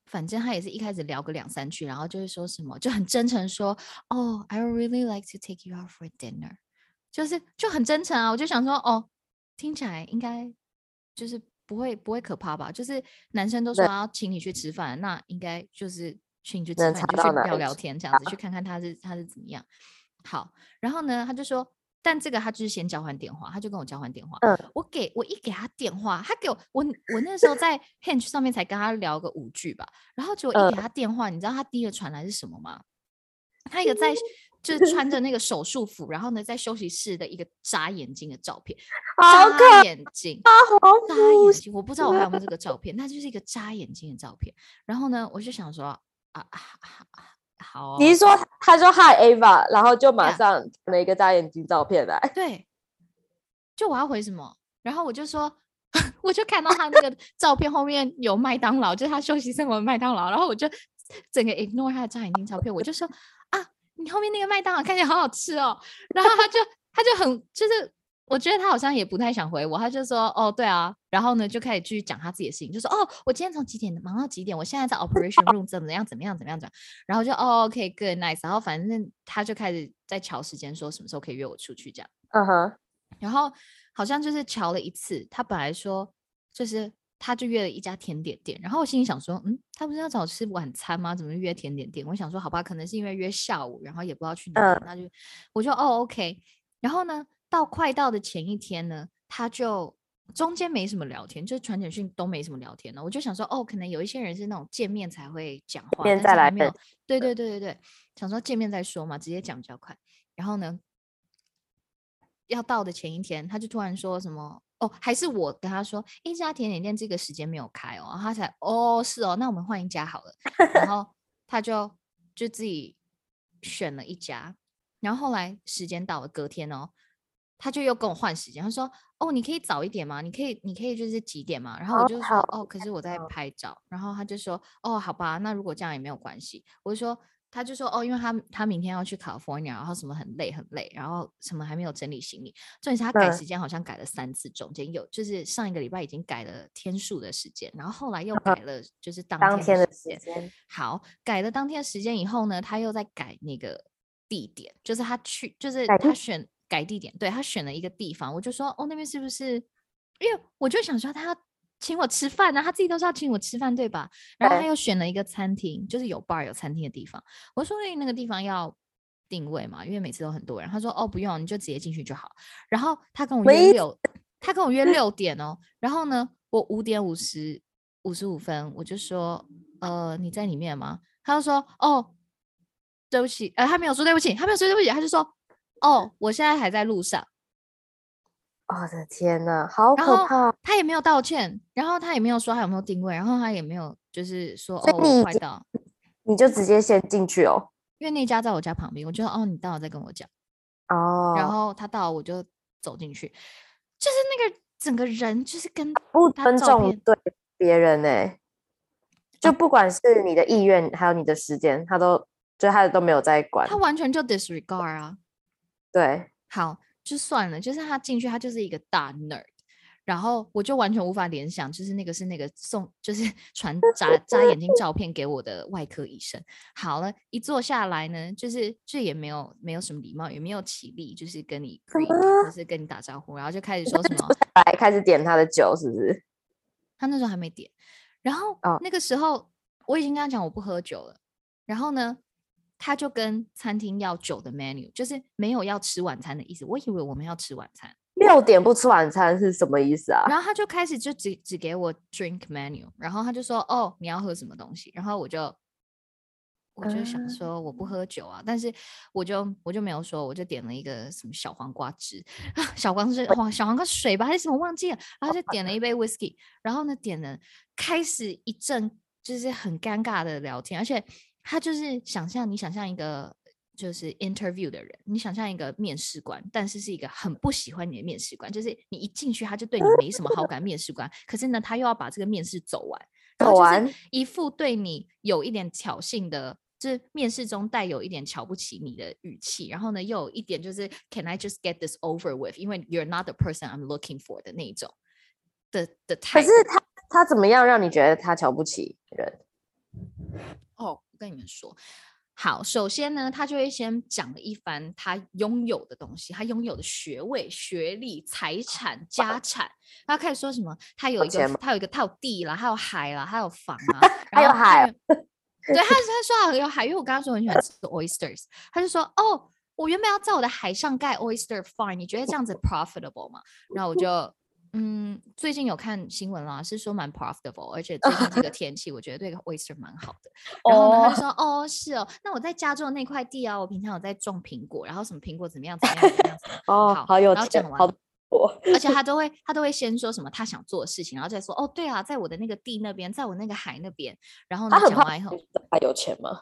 Speaker 2: 反正他也是一开始聊个两三句，然后就会说什么，就很真诚说：“哦，I really like to take you out for dinner。”就是就很真诚啊，我就想说，哦，听起来应该。就是不会不会可怕吧？就是男生都说要请你去吃饭，那应该就是请你去吃饭，就去聊聊天这样子，去看看他是他是怎么样。好，然后呢，他就说，但这个他就是先交换电话，他就跟我交换电话。嗯，我给我一给他电话，他给我我我那时候在 Hinge 上面才跟他聊个五句吧，然后结果一给他电话，你知道他第一个传来是什么吗？他一个在。就是 穿着那个手术服，然后呢，在休息室的一个眨眼睛的照片，眨眼睛，眨眼睛，我不知道我还有没有这个照片，那就是一个眨眼睛的照片。然后呢，我就想说，啊，好，
Speaker 1: 你是说他说 Hi Ava，然后就马上拿一个大眼睛照片来？
Speaker 2: 对，就我要回什么？然后我就说，我就看到他那个 照片后面有麦当劳，就是他休息室的麦当劳，然后我就整个 ignore 他的大眼睛照片，我就说啊。你后面那个麦当劳看起来好好吃哦，然后他就他就很就是，我觉得他好像也不太想回我，他就说哦对啊，然后呢就开始继续讲他自己的事情，就说哦我今天从几点忙到几点，我现在在 operation room 怎么样怎么样怎么样怎么样，然后就哦 OK good nice，然后反正他就开始在瞧时间，说什么时候可以约我出去这样，嗯哼，然后好像就是瞧了一次，他本来说就是。他就约了一家甜点店，然后我心里想说，嗯，他不是要找吃晚餐吗？怎么约甜点店？我想说，好吧，可能是因为约下午，然后也不知道去哪，那就我就哦，OK。然后呢，到快到的前一天呢，他就中间没什么聊天，就传简讯都没什么聊天了。我就想说，哦，可能有一些人是那种见面才会讲话，
Speaker 1: 面再来
Speaker 2: 没有。对对对对对，想说见面再说嘛，直接讲比较快。然后呢，要到的前一天，他就突然说什么。哦，还是我跟他说，一家甜点店这个时间没有开哦，他才哦是哦，那我们换一家好了。然 后他就就自己选了一家，然后后来时间到了，隔天哦，他就又跟我换时间，他说哦，你可以早一点吗？你可以，你可以就是几点吗？然后我就说哦，可是我在拍照。然后他就说哦，好吧，那如果这样也没有关系。我就说。他就说哦，因为他他明天要去 California，然后什么很累很累，然后什么还没有整理行李。重点是他改时间好像改了三次，中间有就是上一个礼拜已经改了天数的时间，然后后来又改了就是当天的时间。好，改了当天的时间以后呢，他又在改那个地点，就是他去就是他选改地点，对他选了一个地方，我就说哦那边是不是？因为我就想说他。请我吃饭呢，他自己都是要请我吃饭，对吧？然后他又选了一个餐厅，就是有 bar 有餐厅的地方。我说：“那个地方要定位嘛，因为每次都很多人。”他说：“哦，不用，你就直接进去就好。”然后他跟我约六，他跟我约六点哦。然后呢，我五点五十五十五分，我就说：“呃，你在里面吗？”他就说：“哦，对不起。”呃，他没有说对不起，他没有说对不起，他就说：“哦，我现在还在路上。”
Speaker 1: 我的天呐，好可怕！
Speaker 2: 他也没有道歉，然后他也没有说他有没有定位，然后他也没有就是说哦，我快到，
Speaker 1: 你就直接先进去哦。
Speaker 2: 因为那家在我家旁边，我就哦，你到了再跟我讲哦。然后他到，我就走进去，就是那个整个人就是跟
Speaker 1: 不尊重对别人呢，就不管是你的意愿还有你的时间，他都就他都没有在管，
Speaker 2: 他完全就 disregard 啊。
Speaker 1: 对，
Speaker 2: 好。就算了，就是他进去，他就是一个大 nerd。然后我就完全无法联想，就是那个是那个送，就是 传 眨眨眼睛照片给我的外科医生。好了，一坐下来呢，就是这也没有没有什么礼貌，也没有起立，就是跟你 greet，就是跟你打招呼，然后就开始说什么，
Speaker 1: 来开始点他的酒，是不是？
Speaker 2: 他那时候还没点，然后那个时候我已经跟他讲我不喝酒了，然后呢，他就跟餐厅要酒的 menu，就是没有要吃晚餐的意思。我以为我们要吃晚餐。
Speaker 1: 六点不吃晚餐是什么意思啊？
Speaker 2: 然后他就开始就只只给我 drink menu，然后他就说哦你要喝什么东西，然后我就我就想说我不喝酒啊，但是我就我就没有说，我就点了一个什么小黄瓜汁，小黄是黄小黄瓜水吧还是什么忘记了，然后就点了一杯 whiskey，然后呢点了开始一阵就是很尴尬的聊天，而且他就是想象你想象一个。就是 interview 的人，你想象一个面试官，但是是一个很不喜欢你的面试官，就是你一进去他就对你没什么好感，面试官，可是呢他又要把这个面试走完，
Speaker 1: 走完
Speaker 2: 一副对你有一点挑衅的，就是面试中带有一点瞧不起你的语气，然后呢又有一点就是 Can I just get this over with？因为 You're not the person I'm looking for 的那种的的态。
Speaker 1: 可是他他怎么样让你觉得他瞧不起人？
Speaker 2: 哦，我跟你们说。好，首先呢，他就会先讲了一番他拥有的东西，他拥有的学位、学历、财产、家产。他开始说什么？他有一个，他有一个，他有地了，还有海了，还有房啊，
Speaker 1: 还有海。
Speaker 2: 对，他 他说有海，因为我刚刚说很喜欢吃 oysters，他就说哦，我原本要在我的海上盖 oyster farm，你觉得这样子 profitable 吗？然后我就。嗯，最近有看新闻啦，是说蛮 profitable，而且最近这个 天气，我觉得对 oyster 蛮好的。然后呢，他就说，哦，是哦，那我在加州那块地啊，我平常有在种苹果，然后什么苹果怎么样怎么样怎么样。哦，
Speaker 1: 好有
Speaker 2: 钱，
Speaker 1: 好多。
Speaker 2: 而且他 都会，他都会先说什么他想做的事情，然后再说，哦，对啊，在我的那个地那边，在我那个海那边。然后呢，讲完以后，
Speaker 1: 他有钱吗？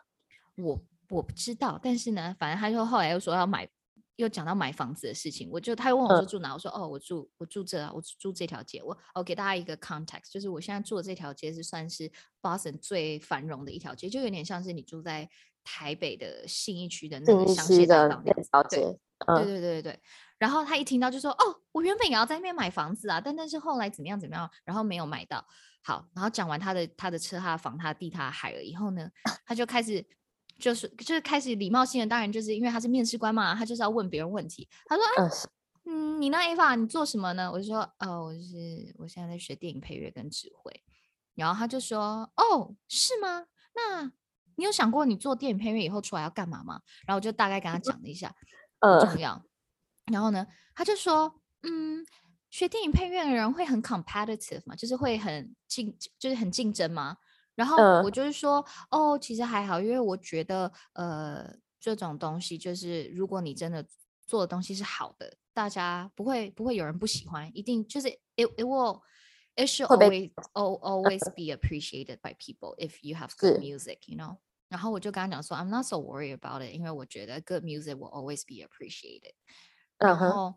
Speaker 2: 我我不知道，但是呢，反正他就后来又说要买。又讲到买房子的事情，我就他又问我说住哪，我说哦，我住我住这啊，我住这条街。我我给大家一个 context，就是我现在住的这条街是算是 Boston 最繁荣的一条街，就有点像是你住在台北的信义区的那个香榭大道那条街。对对对对对。然后他一听到就说哦，我原本也要在那边买房子啊，但但是后来怎么样怎么样，然后没有买到。好，然后讲完他的他的车、他的房、他的地、他的海了以后呢，他就开始。就是就是开始礼貌性的，当然就是因为他是面试官嘛，他就是要问别人问题。他说：“嗯，你那 A 法你做什么呢？”我就说：“哦，我是我现在在学电影配乐跟指挥。”然后他就说：“哦，是吗？那你有想过你做电影配乐以后出来要干嘛吗？”然后我就大概跟他讲了一下，呃重要。然后呢，他就说：“嗯，学电影配乐的人会很 competitive 嘛，就是会很竞，就是很竞争吗？”然后我就是说，哦，其实还好，因为我觉得，呃，这种东西就是，如果你真的做的东西是好的，大家不会不会有人不喜欢，一定就是 it it will it should always always be appreciated by people if you have good music, you know。然后我就跟他讲说，I'm not so worried about it，因为我觉得 good music will always be appreciated。然后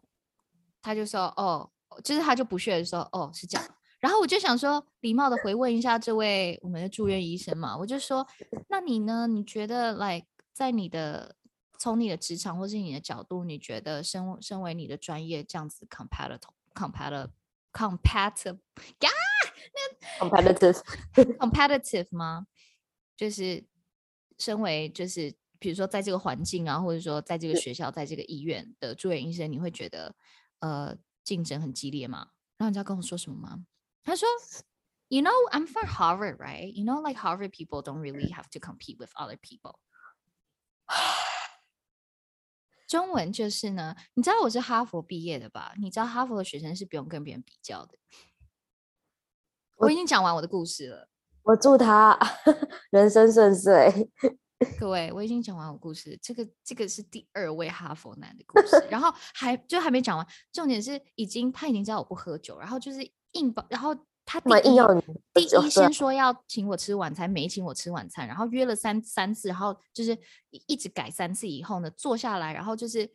Speaker 2: 他就说，哦，就是他就不屑的说，哦，是这样。然后我就想说，礼貌的回问一下这位我们的住院医生嘛，我就说，那你呢？你觉得来在你的从你的职场或是你的角度，你觉得身身为你的专业这样子 competitive competitive competitive 呀？
Speaker 1: 那 competitive
Speaker 2: competitive 吗？就是身为就是比如说在这个环境啊，或者说在这个学校，在这个医院的住院医生，你会觉得呃竞争很激烈吗？然后人家跟我说什么吗？他说，You know, I'm from Harvard, right? You know, like Harvard people don't really have to compete with other people. 中文就是呢，你知道我是哈佛毕业的吧？你知道哈佛的学生是不用跟别人比较的。我已经讲完我的故事了。
Speaker 1: 我祝他 人生顺遂。
Speaker 2: 各位，我已经讲完我故事。这个这个是第二位哈佛男的故事，然后还就还没讲完。重点是已经他已经知道我不喝酒，然后就是。硬包，然后他第一要第一先说要请我吃晚餐，没请我吃晚餐，然后约了三三次，然后就是一直改三次以后呢，坐下来，然后就是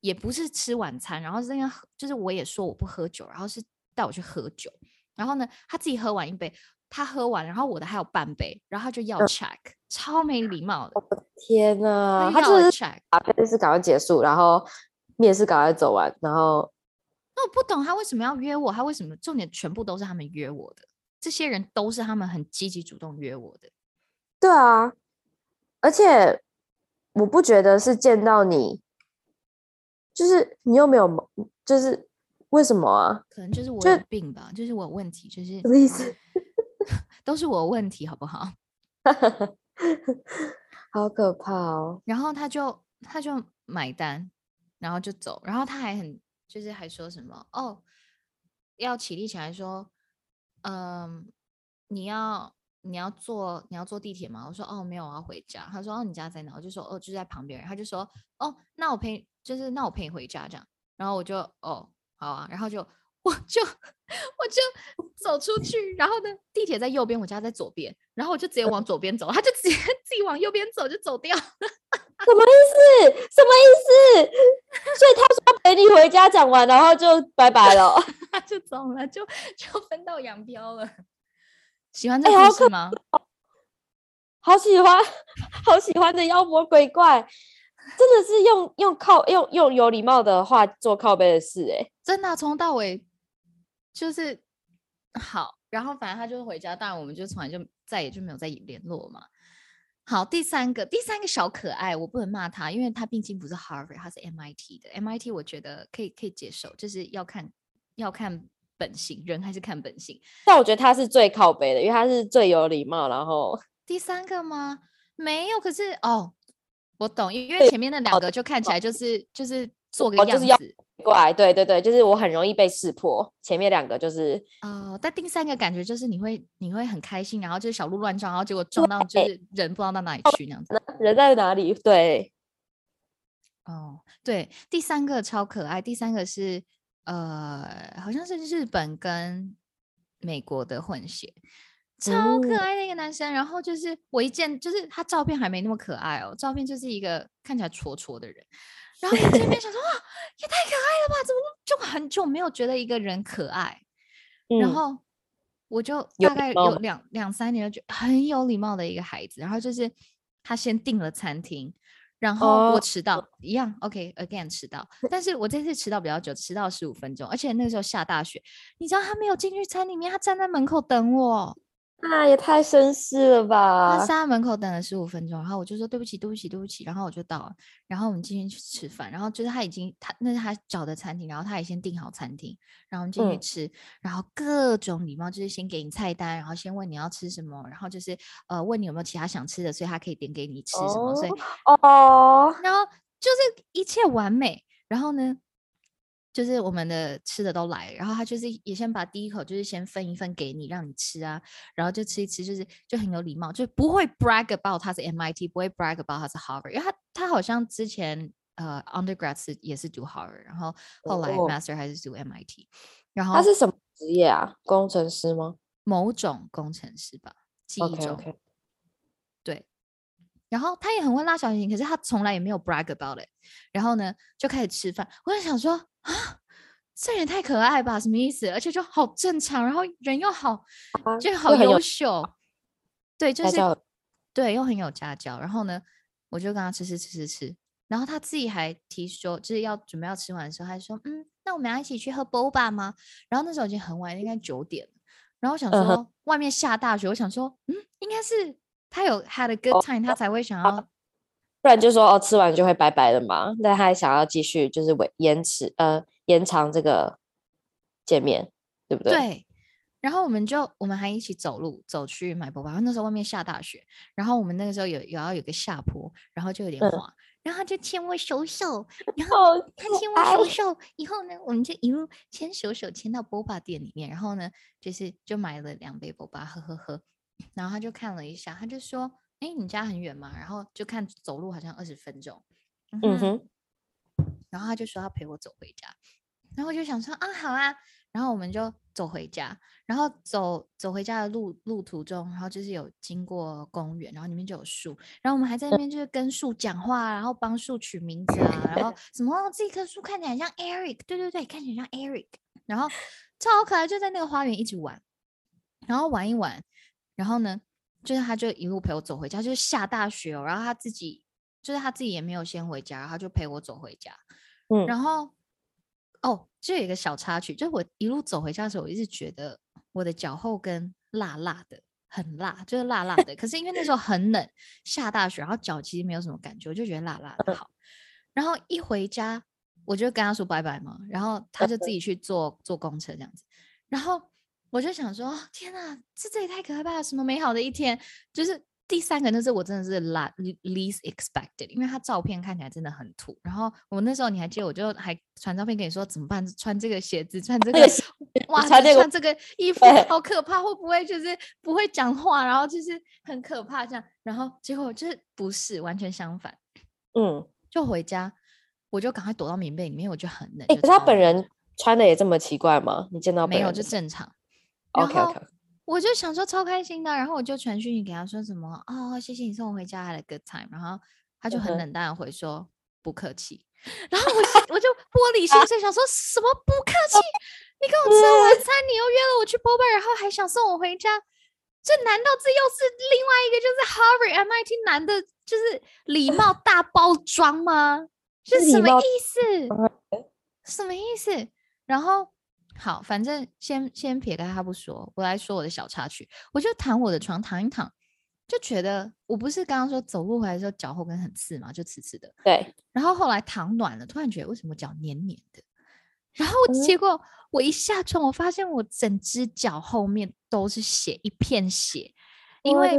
Speaker 2: 也不是吃晚餐，然后是那样，就是我也说我不喝酒，然后是带我去喝酒，然后呢他自己喝完一杯，他喝完，然后我的还有半杯，然后他就要 check，超没礼貌的，我的
Speaker 1: 天呐，
Speaker 2: 他
Speaker 1: 就是
Speaker 2: check，
Speaker 1: 啊，就是赶快结束，然后面试赶快走完，然后
Speaker 2: 那我不懂他为什么要约我，他为什么重点全部都是他们约我的，这些人都是他们很积极主动约我的。
Speaker 1: 对啊，而且我不觉得是见到你，就是你又没有，就是为什么啊？
Speaker 2: 可能就是我有病吧，就是我有问题，就是
Speaker 1: 什么意思？
Speaker 2: 都是我有问题，好不好？
Speaker 1: 好可怕哦！
Speaker 2: 然后他就他就买单，然后就走，然后他还很就是还说什么哦，要起立起来说，嗯，你要你要坐你要坐地铁吗？我说哦没有，我要回家。他说哦你家在哪？我就说哦就在旁边。他就说哦那我陪就是那我陪你回家这样。然后我就哦好啊，然后就我就 我就走出去，然后呢地铁在右边，我家在左边，然后我就直接往左边走，他就直接自己往右边走就走掉。
Speaker 1: 什么意思？什么意思？所以他说陪你回家，讲完然后就拜拜了。
Speaker 2: 就走了，就 就分道扬镳了。喜欢这个故事吗？
Speaker 1: 好喜欢，好喜欢的妖魔鬼怪，真的是用用靠用用有礼貌的话做靠背的事、欸，
Speaker 2: 真的啊从头到尾就是好，然后反正他就回家，当然我们就从来就再也就没有再联络嘛。好，第三个第三个小可爱，我不能骂他，因为他毕竟不是 Harvard，他是 MIT 的。MIT 我觉得可以可以接受，就是要看要看本性，人还是看本性。
Speaker 1: 但我觉得他是最靠背的，因为他是最有礼貌，然后
Speaker 2: 第三个吗？没有，可是哦，我懂，因因为前面那两个就看起来就是就是做个样
Speaker 1: 哦就是要
Speaker 2: 子
Speaker 1: 怪，对对对，就是我很容易被识破。前面两个就是
Speaker 2: 哦，但第三个感觉就是你会你会很开心，然后就是小鹿乱撞，然后结果撞到就是人不知道到哪里去那样子。
Speaker 1: 人在哪里？对，
Speaker 2: 哦，对，第三个超可爱，第三个是呃，好像是日本跟美国的混血，超可
Speaker 1: 嗯
Speaker 2: 爱的一个男生。然后就是我一见，就是他照片还没那么可爱哦，照片就是一个看起来挫挫的人。然后一见面想说哇，也太可爱了吧，怎么就很久没有觉得一个人可爱？然
Speaker 1: 嗯
Speaker 2: 后我就大概有两两三年，就很有礼貌的一个孩子。然后就是他先订了餐厅，然后我
Speaker 1: 哦
Speaker 2: 迟到一样，OK，again、迟到。但是我这次迟到比较久，迟到十五分钟，而且那个时候下大雪，你知道他没有进去餐里面，他站在门口等我。
Speaker 1: 那也太绅士了
Speaker 2: 他
Speaker 1: 吧。
Speaker 2: 他！在门口等了十五分钟，然后我就说对不起，对不起，对不起，然后我就到了，然后我们今天去吃饭，然后就是他已经他那是他找的餐厅，然后他也先订好餐厅，然后我们进去
Speaker 1: 嗯。
Speaker 2: 吃，然后各种礼貌就是先给你菜单，然后先问你要吃什么，然后就是呃问你有没有其他想吃的，所以他可以点给你吃什么，所以
Speaker 1: 哦，
Speaker 2: 然后就是一切完美，然后呢，就是我们的吃的都来，然后他就是也先把第一口就是先分一份给你，让你吃啊，然后就吃一吃，就是就很有礼貌，就不会 brag about 他是 MIT，不会 brag about 他是 Harvard，因为他他好像之前呃 undergrad 是也是读 Harvard，然后后来
Speaker 1: 哦。
Speaker 2: master 还是读 MIT，然后
Speaker 1: 他是什么职业啊？工程师吗？
Speaker 2: 某种工程师吧，记忆中。对，然后他也很会拉小提琴，可是他从来也没有 brag about it。然后呢，就开始吃饭，我就想说啊，这人也太可爱吧，什么意思？而且就好正常，然后人又好，
Speaker 1: 啊
Speaker 2: 就好优秀，对，就是对，又很有家教。然后呢，我就跟他吃吃吃吃吃，然后他自己还提说，就是要准备要吃完的时候，他就说，嗯，那我们要一起去喝 boba 吗？然后那时候已经很晚，应该九点了。然后我想说，外面下大雪，我想说，嗯，应该是他有 had a
Speaker 1: 哦
Speaker 2: good time，他才会想要
Speaker 1: 不然就说哦，吃完就会拜拜了嘛。那他还想要继续，就是维延迟呃延长这个见面，对不对？
Speaker 2: 对。然后我们就我们还一起走路走去买然后那时候外面下大雪，然后我们那个时候有有要有个下坡，然后就有点
Speaker 1: 嗯
Speaker 2: 滑，然后他就牵我手手，然后
Speaker 1: 哦，
Speaker 2: 他牵我手手以后呢，我们就一路牵手手牵到 boba 店里面，然后呢，就是就买了两杯 boba 喝喝喝，然后他就看了一下，他就说：“哎，你家很远吗？”然后就看走路好像二十分钟，
Speaker 1: 嗯哼，
Speaker 2: 然后他就说要陪我走回家，然后我就想说啊好啊，然后我们就走回家，然后走走回家的路路途中，然后就是有经过公园，然后里面就有树，然后我们还在那边就是跟树讲话，然后帮树取名字啊，然后什么、哦、这棵树看起来很像 Eric，对对对，看起来像 Eric，然后超可爱，就在那个花园一直玩，然后玩一玩，然后呢，就是他就一路陪我走回家，就是下大雪哦，然后他自己就是他自己也没有先回家，然后他就陪我走回家。
Speaker 1: 嗯
Speaker 2: 然后哦，就有一个小插曲，就是我一路走回家的时候，我一直觉得我的脚后跟辣辣的，很辣，就是辣辣的。可是因为那时候很冷，下大雪，然后脚其实没有什么感觉，我就觉得辣辣的好。然后一回家，我就跟他说拜拜嘛，然后他就自己去坐坐公车这样子。然后我就想说，哦天哪，这这也太可怕了！什么美好的一天？就是第三个，那是我真的是 least expected，因为他照片看起来真的很土。然后我那时候你还记得，我就还传照片给你说怎么办？穿这个鞋子，穿这个
Speaker 1: 那个鞋
Speaker 2: 袜子，
Speaker 1: 穿
Speaker 2: 这个衣 服，好可怕！会不会就是不会讲话，然后就是很可怕这样？然后结果就是不是，完全相反。
Speaker 1: 嗯，
Speaker 2: 就回家，我就赶快躲到棉被里面，我就很冷。
Speaker 1: 可是他本人穿的也这么奇怪吗？你见到
Speaker 2: 没有，就正常。然
Speaker 1: OK
Speaker 2: 后
Speaker 1: OK，
Speaker 2: 我就想说超开心的，然后我就传讯息给他说什么哦，谢谢你送我回家，had a good time。然后他就很冷淡的回说不客气。然后我心我就玻璃心碎，想说什么不客气？你跟我吃了晚餐，你又约了我去波波，然后还想送我回家，这难道这又是另外一个就是 Harvard MIT 男的，就是礼貌 大包装吗？是什么意思？什么意思？然后好，反正先先撇开他不说，我来说我的小插曲。我就躺我的床躺一躺，就觉得我不是刚刚说走路回来的时候脚后跟很刺嘛，就刺刺的。
Speaker 1: 对，
Speaker 2: 然后后来躺暖了，突然觉得为什么脚黏黏的？然后
Speaker 1: 嗯
Speaker 2: 结果我一下床，我发现我整只脚后面都是血，一片血，因为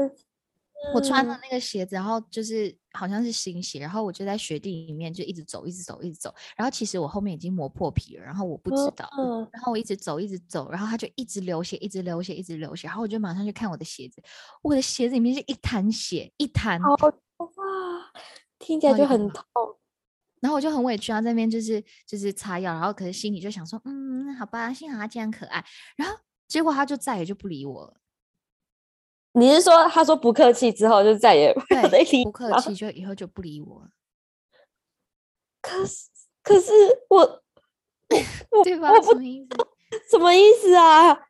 Speaker 1: 我
Speaker 2: 穿了
Speaker 1: 嗯
Speaker 2: 那个鞋子，然后就是好像是新鞋，然后我就在雪地里面就一直走，一直走，一直走。然后其实我后面已经磨破皮了，然后我不知道，
Speaker 1: 嗯
Speaker 2: 然后我一直走，一直走，然后它就一直流血，一直流血，一直流血。然后我就马上去看我的鞋子，我的鞋子里面是一滩血，一滩。
Speaker 1: 好痛啊，听起来就很痛。
Speaker 2: 然后我就很委屈啊，在那边就是就是擦药，然后可是心里就想说，嗯，好吧，幸好他这样可爱。然后结果他就再也就不理我了，
Speaker 1: 你是说他说不客气之后就再也
Speaker 2: 不 客气，就以后就不理我了，
Speaker 1: 可是可是我 我
Speaker 2: 对吧？什么意思？
Speaker 1: 什么意思啊？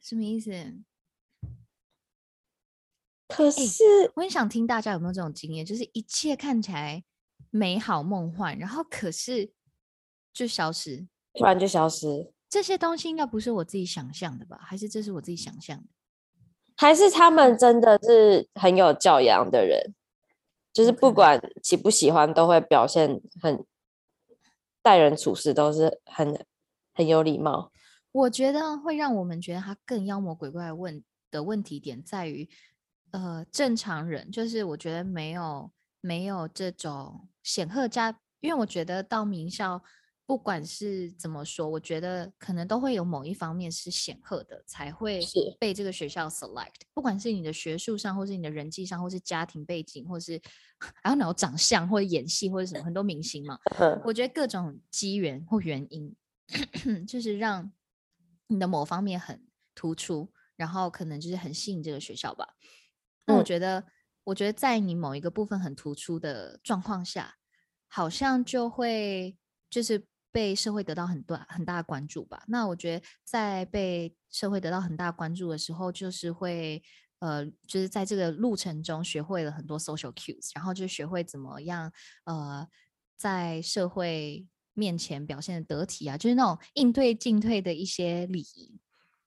Speaker 2: 什么意思？
Speaker 1: 可是
Speaker 2: 我很想听大家有没有这种经验，就是一切看起来美好梦幻，然后可是就消失。
Speaker 1: 突然就消失，
Speaker 2: 这些东西应该不是我自己想象的吧？还是这是我自己想象的？
Speaker 1: 还是他们真的是很有教养的人，就是不管喜不喜欢，都会表现很待人处事都是很很有礼貌。
Speaker 2: 我觉得会让我们觉得他更妖魔鬼怪的问的问题点在于，呃，正常人就是我觉得没有没有这种显赫家，因为我觉得到名校，不管是怎么说，我觉得可能都会有某一方面是显赫的，才会
Speaker 1: 是
Speaker 2: 被这个学校 select。不管是你的学术上，或是你的人际上，或是家庭背景，或是还有哪长相，或者演戏，或者什么，很多明星嘛，
Speaker 1: 嗯
Speaker 2: 我觉得各种机缘或原因，就是让你的某方面很突出，然后可能就是很吸引这个学校吧。那我
Speaker 1: 嗯
Speaker 2: 觉得，我觉得在你某一个部分很突出的状况下，好像就会就是被社会得到很多很大的关注吧。那我觉得在被社会得到很大关注的时候，就是会呃，就是在这个路程中学会了很多 social cues，然后就学会怎么样呃，在社会面前表现得得体啊，就是那种应对进退的一些礼仪。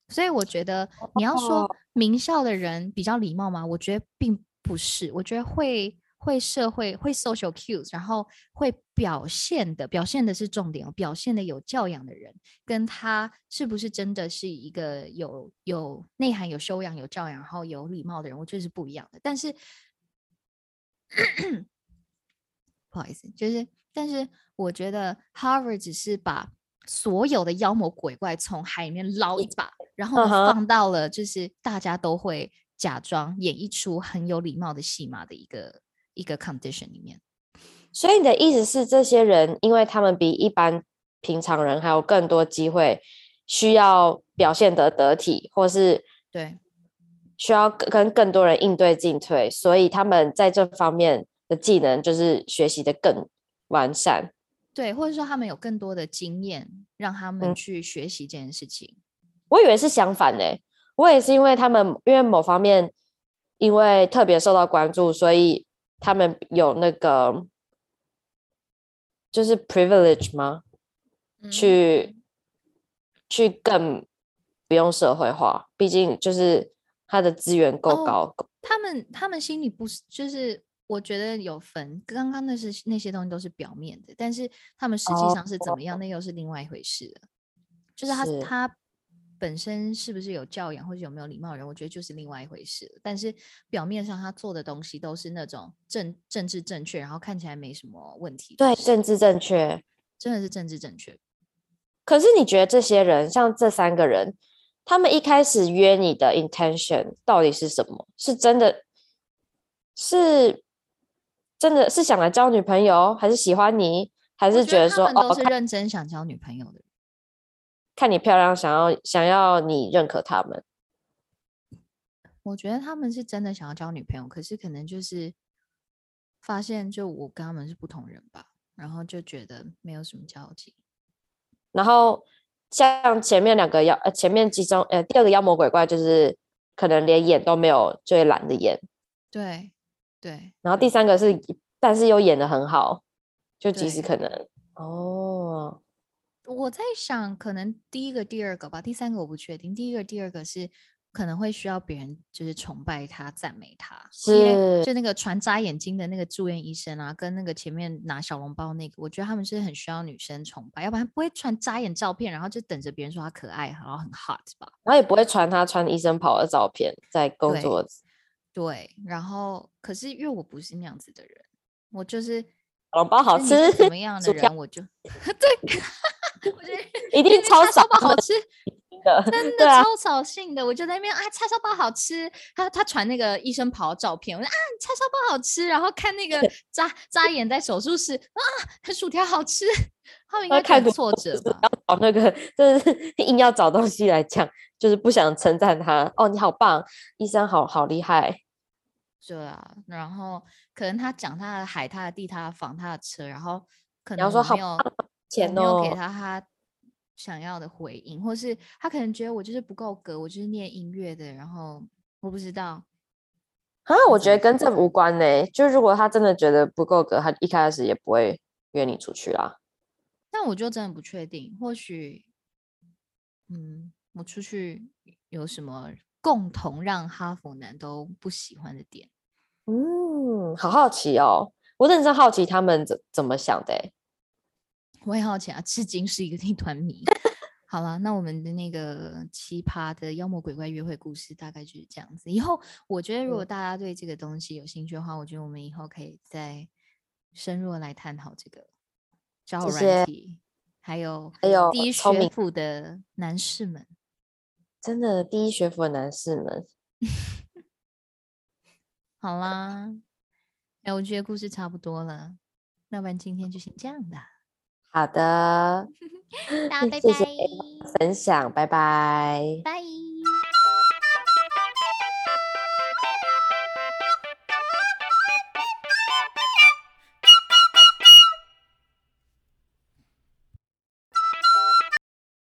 Speaker 2: 所以我觉得你要说
Speaker 1: 哦
Speaker 2: 名校的人比较礼貌吗？我觉得并不是，我觉得会会社会会 social cues，然后会表现的表现的是重点哦，表现的有教养的人，跟他是不是真的是一个有有内涵、有修养、有教养，然后有礼貌的人，我觉得是不一样的。但是 不好意思，就是但是我觉得 Harvard 只是把所有的妖魔鬼怪从海里面捞一把，然后放到了就是大家都会假装演一出很有礼貌的戏码的一个一个 condition 里面。
Speaker 1: 所以你的意思是，这些人因为他们比一般平常人还有更多机会，需要表现得得体，或是
Speaker 2: 对，
Speaker 1: 需要跟跟更多人应对进退，所以他们在这方面的技能就是学习的更完善。
Speaker 2: 对，或者说他们有更多的经验，让他们
Speaker 1: 嗯
Speaker 2: 去学习这件事情。
Speaker 1: 我以为是相反呢、我也是因为他们因为某方面因为特别受到关注，所以他们有那个就是 privilege 吗？
Speaker 2: 嗯
Speaker 1: 去去更不用社会化，毕竟就是他的资源够
Speaker 2: 哦
Speaker 1: 高，够
Speaker 2: 他们他们心里不是，就是我觉得有分。刚刚那是那些东西都是表面的，但是他们实际上是怎么样，那又是另外一回事了。就是他
Speaker 1: 是
Speaker 2: 他本身是不是有教养或者有没有礼貌的人，我觉得就是另外一回事。但是表面上他做的东西都是那种政政治正确，然后看起来没什么问题
Speaker 1: 对，政治正确。
Speaker 2: 真的是政治正确。
Speaker 1: 可是你觉得这些人，像这三个人，他们一开始约你的 intention 到底是什么？是真的是真的是想来交女朋友，还是喜欢你，还是觉得说哦，
Speaker 2: 他们都是认真想交女朋友的人。
Speaker 1: 看你漂亮，想要想要你认可他们？
Speaker 2: 我觉得他们是真的想要交女朋友，可是可能就是发现，就我跟他们是不同人吧，然后就觉得没有什么交集。
Speaker 1: 然后像前面两个妖，呃，前面其中呃第二个妖魔鬼怪就是可能连演都没有，就会懒得演。
Speaker 2: 对对，
Speaker 1: 然后第三个是，但是又演的很好，就即使可能哦，
Speaker 2: 我在想，可能第一个、第二个吧，第三个我不确定。第一个、第二个是可能会需要别人就是崇拜他、赞美他，
Speaker 1: 是
Speaker 2: 就那个传扎眼睛的那个住院医生啊，跟那个前面拿小笼包那个，我觉得他们是很需要女生崇拜，要不然不会传扎眼照片，然后就等着别人说他可爱，然后很 hot 吧。
Speaker 1: 然后也不会传他穿医生袍的照片在工作。
Speaker 2: 对，然后可是因为我不是那样子的人，我就是
Speaker 1: 小笼包好吃
Speaker 2: 怎么样的人，我就 对，我觉得
Speaker 1: 一定超少
Speaker 2: 叉烧包好吃，
Speaker 1: 的，
Speaker 2: 真的超扫兴的。我就在那边啊，叉烧包好吃。他他传那个医生袍的照片，我说啊，叉烧包好吃。然后看那个扎扎眼在手术室啊，薯条好吃。他们应该看挫折吧？
Speaker 1: 找那个就是硬要找东西来讲，就是不想称赞他。哦，你好棒，医生好好厉害。
Speaker 2: 对啊，然后可能他讲他的海、他的地、他的房、他的车，然后可
Speaker 1: 你要说好
Speaker 2: 能没有
Speaker 1: 棒
Speaker 2: 没有给
Speaker 1: 哦
Speaker 2: 他他想要的回应，或是他可能觉得我就是不够格，我就是念音乐的，然后我不知道。
Speaker 1: 啊，我觉得跟这无关呢、就如果他真的觉得不够格，他一开始也不会约你出去啦。
Speaker 2: 但我就真的不确定，或许，嗯，我出去有什么共同让哈佛男都不喜欢的点？
Speaker 1: 嗯，好好奇哦，我认真好奇他们怎怎么想的、欸。
Speaker 2: 我也好奇啊，至今是一个 一团谜。好了，那我们的那个奇葩的妖魔鬼怪约会故事大概就是这样子。以后我觉得，如果
Speaker 1: 嗯
Speaker 2: 大家对这个东西有兴趣的话，我觉得我们以后可以再深入地来探讨这个交友
Speaker 1: 谢谢
Speaker 2: 软体，还有
Speaker 1: 还有第一
Speaker 2: 学府的男士们。
Speaker 1: 真的，第一学府的男士们，
Speaker 2: 好啦，哎，我觉得故事差不多了，那不然今天就先这样吧。
Speaker 1: 好的，
Speaker 2: 大家拜
Speaker 1: 谢谢
Speaker 2: 拜，
Speaker 1: 分享，拜拜。
Speaker 2: 拜。